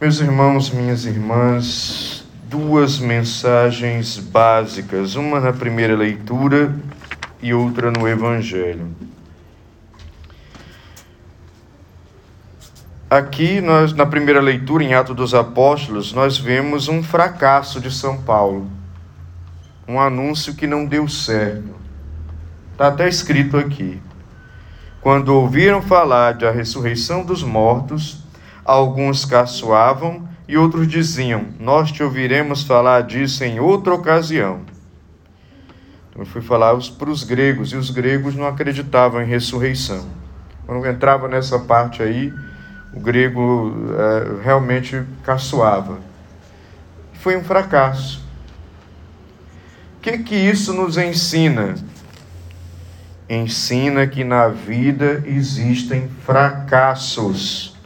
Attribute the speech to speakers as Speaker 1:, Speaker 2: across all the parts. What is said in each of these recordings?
Speaker 1: Meus irmãos, minhas irmãs, duas mensagens básicas, uma na primeira leitura e outra no Evangelho. Aqui, nós, na primeira leitura, em Atos dos Apóstolos, nós vemos um fracasso de São Paulo, um anúncio que não deu certo. Está até escrito aqui. Quando ouviram falar da ressurreição dos mortos, alguns caçoavam e outros diziam: Nós te ouviremos falar disso em outra ocasião. Então, eu fui falar para os gregos, e os gregos não acreditavam em ressurreição. Quando entrava nessa parte aí, o grego é, realmente caçoava. Foi um fracasso. O que, que isso nos ensina? Ensina que na vida existem fracassos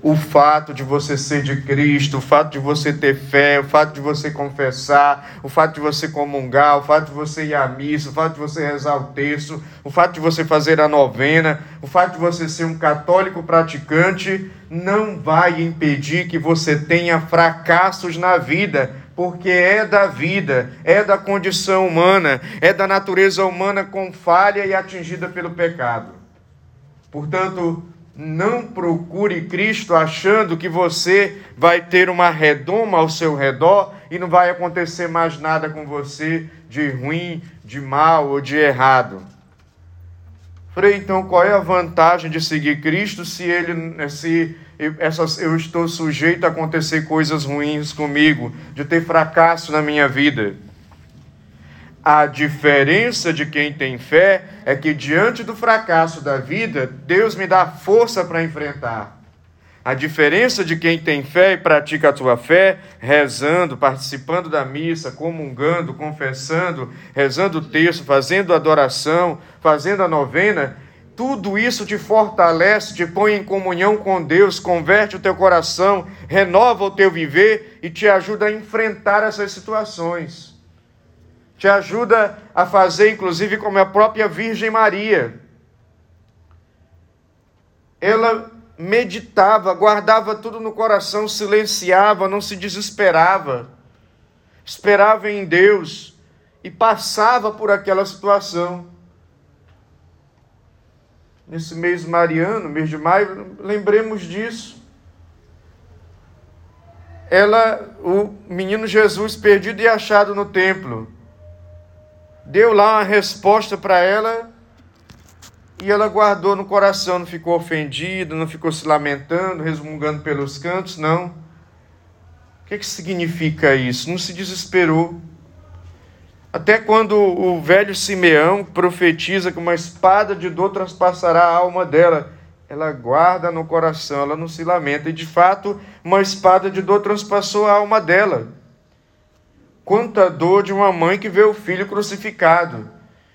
Speaker 1: o fato de você ser de Cristo, o fato de você ter fé, o fato de você confessar, o fato de você comungar, o fato de você ir à missa, o fato de você rezar o texto, o fato de você fazer a novena, o fato de você ser um católico praticante, não vai impedir que você tenha fracassos na vida, porque é da vida, é da condição humana, é da natureza humana com falha e atingida pelo pecado. Portanto, não procure Cristo achando que você vai ter uma redoma ao seu redor e não vai acontecer mais nada com você de ruim, de mal ou de errado. Frei, então qual é a vantagem de seguir Cristo se ele se essas, eu estou sujeito a acontecer coisas ruins comigo, de ter fracasso na minha vida? A diferença de quem tem fé é que, diante do fracasso da vida, Deus me dá força para enfrentar. A diferença de quem tem fé e pratica a tua fé, rezando, participando da missa, comungando, confessando, rezando o texto, fazendo adoração, fazendo a novena, tudo isso te fortalece, te põe em comunhão com Deus, converte o teu coração, renova o teu viver e te ajuda a enfrentar essas situações te ajuda a fazer, inclusive, como a própria Virgem Maria. Ela meditava, guardava tudo no coração, silenciava, não se desesperava, esperava em Deus e passava por aquela situação. Nesse mês mariano, mês de maio, lembremos disso. Ela, o menino Jesus perdido e achado no templo deu lá uma resposta para ela e ela guardou no coração, não ficou ofendida, não ficou se lamentando, resmungando pelos cantos, não. O que, que significa isso? Não se desesperou. Até quando o velho Simeão profetiza que uma espada de dor transpassará a alma dela, ela guarda no coração, ela não se lamenta. E de fato, uma espada de dor transpassou a alma dela. Quanta dor de uma mãe que vê o filho crucificado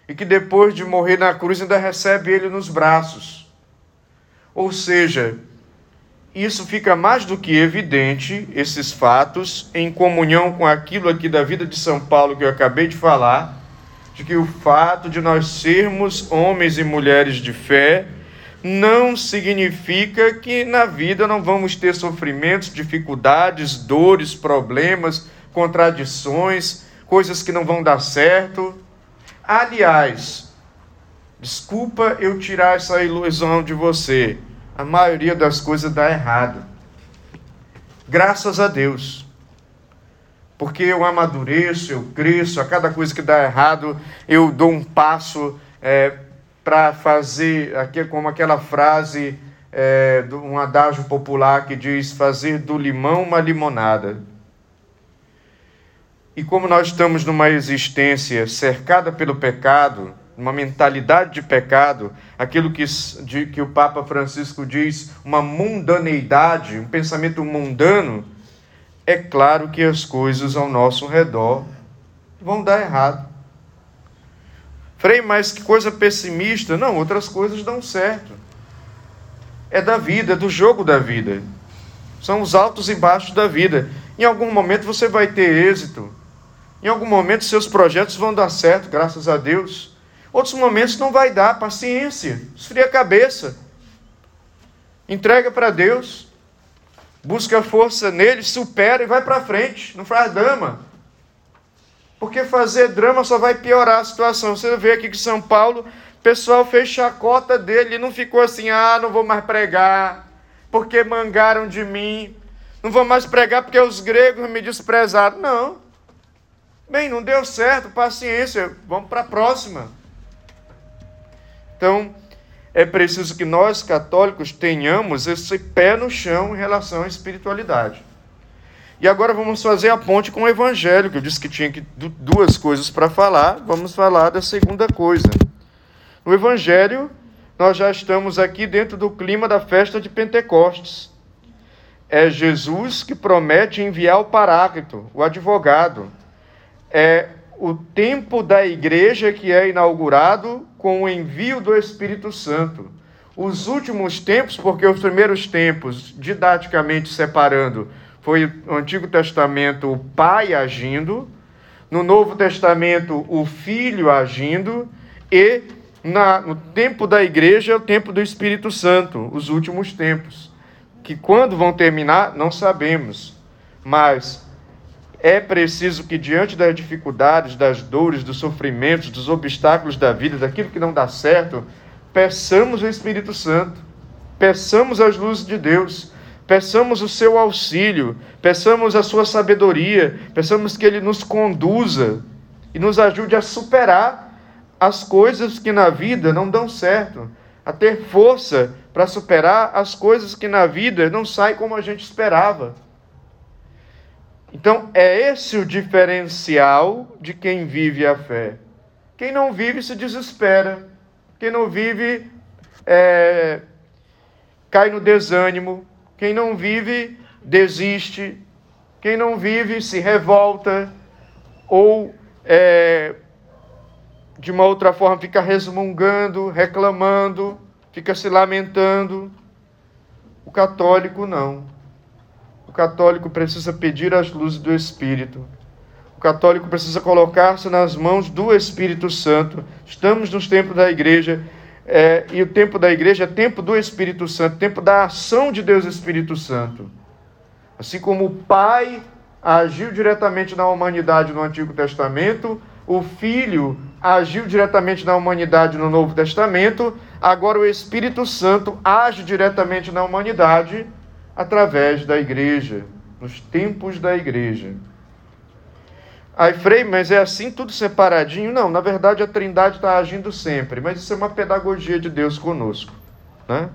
Speaker 1: e que depois de morrer na cruz ainda recebe ele nos braços. Ou seja, isso fica mais do que evidente, esses fatos, em comunhão com aquilo aqui da vida de São Paulo que eu acabei de falar, de que o fato de nós sermos homens e mulheres de fé não significa que na vida não vamos ter sofrimentos, dificuldades, dores, problemas, contradições, coisas que não vão dar certo. Aliás, desculpa eu tirar essa ilusão de você. A maioria das coisas dá errado. Graças a Deus. Porque eu amadureço, eu cresço, a cada coisa que dá errado, eu dou um passo é, para fazer, aqui como aquela frase, é, um adágio popular que diz: fazer do limão uma limonada. E como nós estamos numa existência cercada pelo pecado, uma mentalidade de pecado, aquilo que, de, que o Papa Francisco diz, uma mundaneidade, um pensamento mundano, é claro que as coisas ao nosso redor vão dar errado. Frei, mas que coisa pessimista. Não, outras coisas dão certo. É da vida, é do jogo da vida. São os altos e baixos da vida. Em algum momento você vai ter êxito, em algum momento seus projetos vão dar certo, graças a Deus. Outros momentos não vai dar, paciência, esfria a cabeça. Entrega para Deus. busca força nele, supera e vai para frente, não faz drama. Porque fazer drama só vai piorar a situação. Você vê aqui que São Paulo, o pessoal fez chacota dele, não ficou assim, ah, não vou mais pregar, porque mangaram de mim. Não vou mais pregar porque os gregos me desprezaram. Não. Bem, não deu certo, paciência, vamos para a próxima. Então, é preciso que nós católicos tenhamos esse pé no chão em relação à espiritualidade. E agora vamos fazer a ponte com o Evangelho, que eu disse que tinha duas coisas para falar, vamos falar da segunda coisa. No Evangelho, nós já estamos aqui dentro do clima da festa de Pentecostes. É Jesus que promete enviar o Paráclito, o advogado. É o tempo da igreja que é inaugurado com o envio do Espírito Santo. Os últimos tempos, porque os primeiros tempos, didaticamente separando, foi no Antigo Testamento o Pai agindo, no Novo Testamento o Filho agindo, e na, no tempo da igreja é o tempo do Espírito Santo, os últimos tempos. Que quando vão terminar, não sabemos. Mas é preciso que, diante das dificuldades, das dores, dos sofrimentos, dos obstáculos da vida, daquilo que não dá certo, peçamos o Espírito Santo, peçamos as luzes de Deus, peçamos o seu auxílio, peçamos a sua sabedoria, peçamos que ele nos conduza e nos ajude a superar as coisas que na vida não dão certo, a ter força para superar as coisas que na vida não saem como a gente esperava. Então, é esse o diferencial de quem vive a fé. Quem não vive se desespera. Quem não vive é, cai no desânimo. Quem não vive desiste. Quem não vive se revolta. Ou é, de uma outra forma fica resmungando, reclamando, fica se lamentando. O católico não. O católico precisa pedir as luzes do Espírito. O católico precisa colocar-se nas mãos do Espírito Santo. Estamos nos tempos da igreja. É, e o tempo da igreja é tempo do Espírito Santo, tempo da ação de Deus Espírito Santo. Assim como o Pai agiu diretamente na humanidade no Antigo Testamento, o Filho agiu diretamente na humanidade no Novo Testamento, agora o Espírito Santo age diretamente na humanidade através da igreja, nos tempos da igreja. Aí, Frei, mas é assim tudo separadinho? Não, na verdade a Trindade está agindo sempre, mas isso é uma pedagogia de Deus conosco. Né?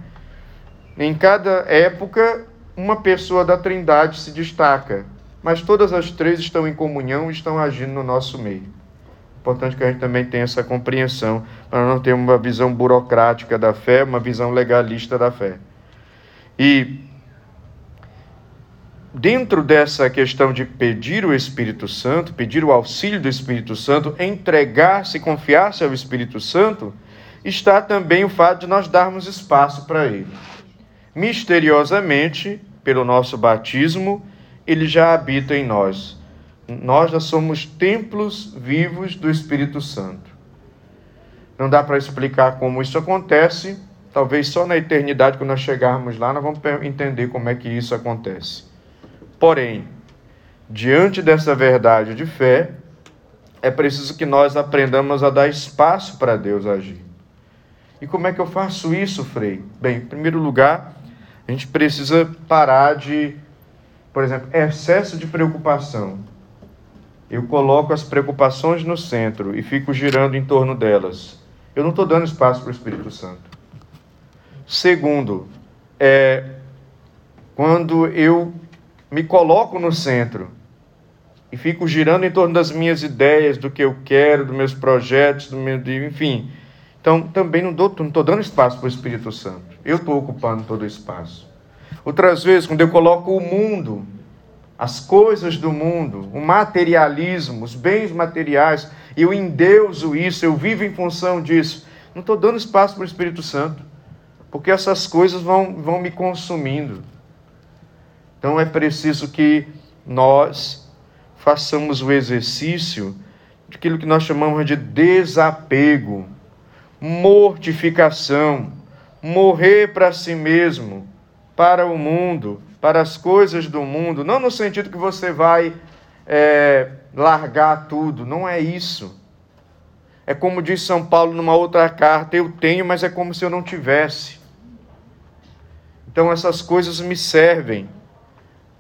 Speaker 1: Em cada época, uma pessoa da Trindade se destaca, mas todas as três estão em comunhão e estão agindo no nosso meio. Importante que a gente também tenha essa compreensão, para não ter uma visão burocrática da fé, uma visão legalista da fé. E dentro dessa questão de pedir o Espírito Santo, pedir o auxílio do Espírito Santo, entregar-se, confiar-se ao Espírito Santo, está também o fato de nós darmos espaço para ele. Misteriosamente, pelo nosso batismo, ele já habita em nós. Nós já somos templos vivos do Espírito Santo. Não dá para explicar como isso acontece, talvez só na eternidade, quando nós chegarmos lá, nós vamos entender como é que isso acontece. Porém, diante dessa verdade de fé, é preciso que nós aprendamos a dar espaço para Deus agir. E como é que eu faço isso, Frei? Bem, em primeiro lugar, a gente precisa parar de, por exemplo, excesso de preocupação. Eu coloco as preocupações no centro e fico girando em torno delas. Eu não estou dando espaço para o Espírito Santo. Segundo, é, quando eu me coloco no centro e fico girando em torno das minhas ideias, do que eu quero, dos meus projetos, do meu, enfim. Então, também não estou dando espaço para o Espírito Santo. Eu estou ocupando todo o espaço. Outras vezes, quando eu coloco o mundo, as coisas do mundo, o materialismo, os bens materiais, eu endeuso isso, eu vivo em função disso. Não estou dando espaço para o Espírito Santo, porque essas coisas vão, vão me consumindo. Então é preciso que nós façamos o exercício daquilo que nós chamamos de desapego, mortificação, morrer para si mesmo, para o mundo, para as coisas do mundo, não no sentido que você vai é, largar tudo, não é isso. É como diz São Paulo numa outra carta: eu tenho, mas é como se eu não tivesse. Então essas coisas me servem,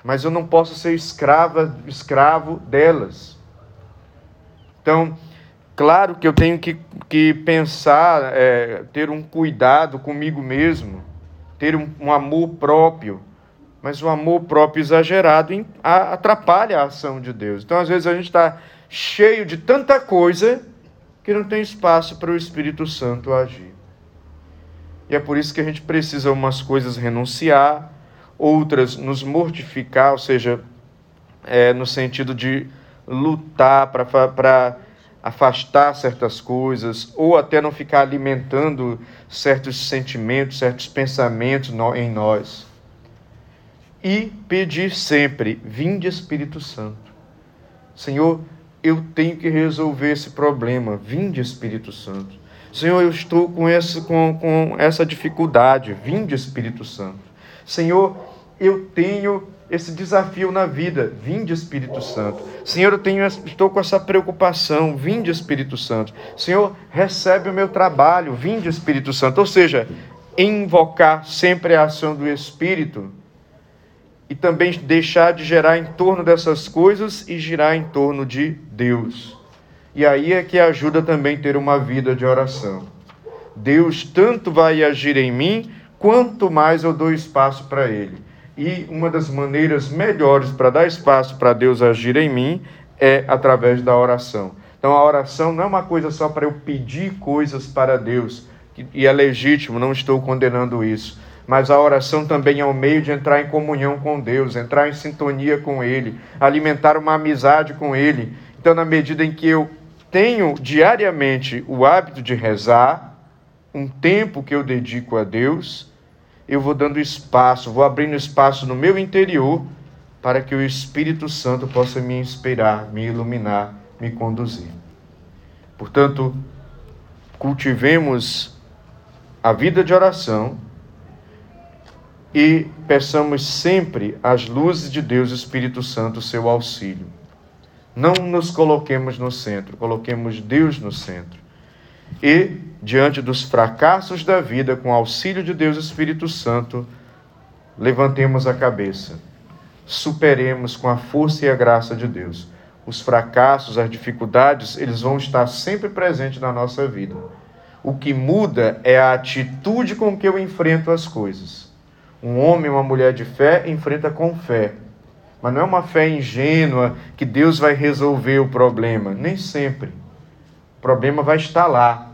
Speaker 1: mas eu não posso ser escrava, escravo delas. Então, claro que eu tenho que, que pensar, é, ter um cuidado comigo mesmo, ter um, um amor próprio mas o amor próprio exagerado atrapalha a ação de Deus. Então, às vezes, a gente está cheio de tanta coisa que não tem espaço para o Espírito Santo agir. E é por isso que a gente precisa umas coisas renunciar, outras nos mortificar, ou seja, é, no sentido de lutar para afastar certas coisas, ou até não ficar alimentando certos sentimentos, certos pensamentos em nós e pedir sempre: Vinde Espírito Santo. Senhor, eu tenho que resolver esse problema. Vinde Espírito Santo. Senhor, eu estou com essa, com, com essa dificuldade. Vinde Espírito Santo. Senhor, eu tenho esse desafio na vida. Vinde Espírito Santo. Senhor, eu tenho, estou com essa preocupação. Vinde Espírito Santo. Senhor, recebe o meu trabalho. Vinde Espírito Santo. Ou seja, invocar sempre a ação do Espírito e também deixar de gerar em torno dessas coisas e girar em torno de Deus. E aí é que ajuda também ter uma vida de oração. Deus tanto vai agir em mim, quanto mais eu dou espaço para Ele. E uma das maneiras melhores para dar espaço para Deus agir em mim é através da oração. Então a oração não é uma coisa só para eu pedir coisas para Deus, e é legítimo, não estou condenando isso mas a oração também é um meio de entrar em comunhão com Deus, entrar em sintonia com Ele, alimentar uma amizade com Ele. Então, na medida em que eu tenho diariamente o hábito de rezar, um tempo que eu dedico a Deus, eu vou dando espaço, vou abrindo espaço no meu interior para que o Espírito Santo possa me inspirar, me iluminar, me conduzir. Portanto, cultivemos a vida de oração e peçamos sempre as luzes de Deus, Espírito Santo, seu auxílio. Não nos coloquemos no centro, coloquemos Deus no centro. E, diante dos fracassos da vida, com auxílio de Deus, Espírito Santo, levantemos a cabeça. Superemos com a força e a graça de Deus. Os fracassos, as dificuldades, eles vão estar sempre presentes na nossa vida. O que muda é a atitude com que eu enfrento as coisas. Um homem, uma mulher de fé enfrenta com fé. Mas não é uma fé ingênua que Deus vai resolver o problema. Nem sempre. O problema vai estar lá.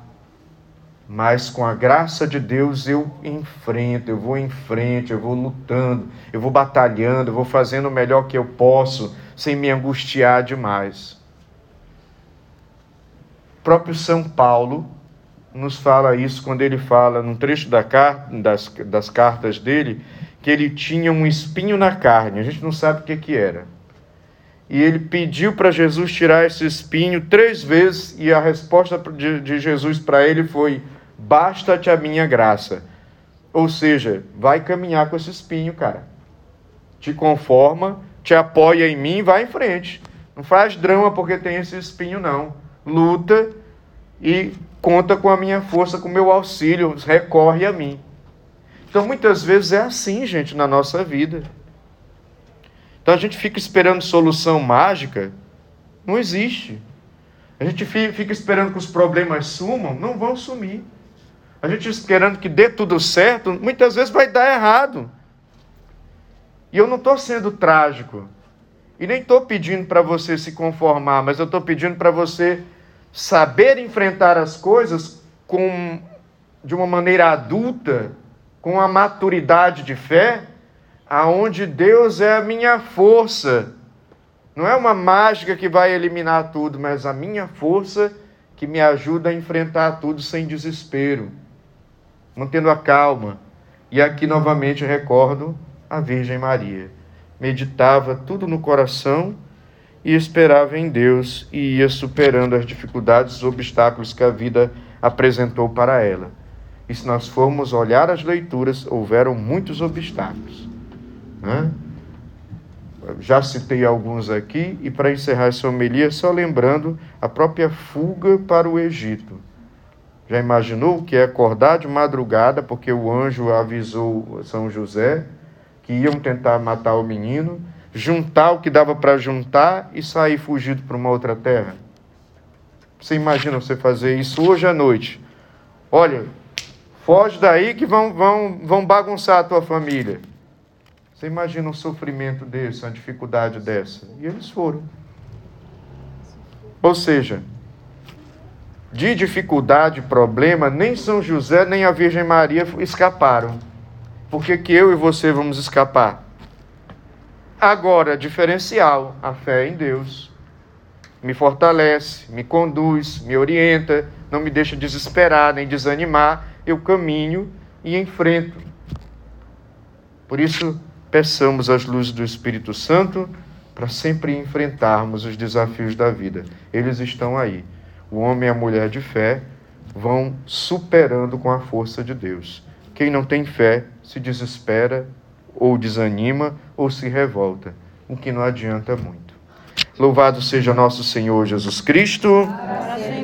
Speaker 1: Mas com a graça de Deus eu enfrento, eu vou em frente, eu vou lutando, eu vou batalhando, eu vou fazendo o melhor que eu posso, sem me angustiar demais. O próprio São Paulo nos fala isso quando ele fala, num trecho da das, das cartas dele, que ele tinha um espinho na carne. A gente não sabe o que, que era. E ele pediu para Jesus tirar esse espinho três vezes, e a resposta de, Jesus para ele foi: Basta-te a minha graça. Ou seja, vai caminhar com esse espinho, cara. Te conforma, te apoia em mim, vai em frente. Não faz drama porque tem esse espinho, não. Luta e conta com a minha força, com o meu auxílio, recorre a mim. Então, muitas vezes é assim, gente, na nossa vida. Então, a gente fica esperando solução mágica, não existe. A gente fica esperando que os problemas sumam, não vão sumir. A gente esperando que dê tudo certo, muitas vezes vai dar errado. E eu não estou sendo trágico. E nem estou pedindo para você se conformar, mas eu estou pedindo para você saber enfrentar as coisas com, de uma maneira adulta, com a maturidade de fé, aonde Deus é a minha força. Não é uma mágica que vai eliminar tudo, mas a minha força que me ajuda a enfrentar tudo sem desespero, mantendo a calma. E aqui novamente recordo a Virgem Maria. Meditava tudo no coração e esperava em Deus e ia superando as dificuldades, os obstáculos que a vida apresentou para ela. E se nós formos olhar as leituras, houveram muitos obstáculos. Né? Já citei alguns aqui, e para encerrar essa homilia, só lembrando a própria fuga para o Egito. Já imaginou que é acordar de madrugada, porque o anjo avisou São José que iam tentar matar o menino, juntar o que dava para juntar e sair fugido para uma outra terra? Você imagina você fazer isso hoje à noite? Olha, foge daí que vão, vão, vão bagunçar a tua família. Você imagina um sofrimento desse, uma dificuldade dessa? E eles foram. Ou seja, de dificuldade, problema, nem São José nem a Virgem Maria escaparam. Por que, que eu e você vamos escapar? Agora, diferencial, a fé em Deus. Me fortalece, me conduz, me orienta, não me deixa desesperar nem desanimar. Eu caminho e enfrento. Por isso, peçamos as luzes do Espírito Santo para sempre enfrentarmos os desafios da vida. Eles estão aí. O homem e a mulher de fé vão superando com a força de Deus. Quem não tem fé se desespera ou desanima ou se revolta, o que não adianta muito. Louvado seja nosso Senhor Jesus Cristo.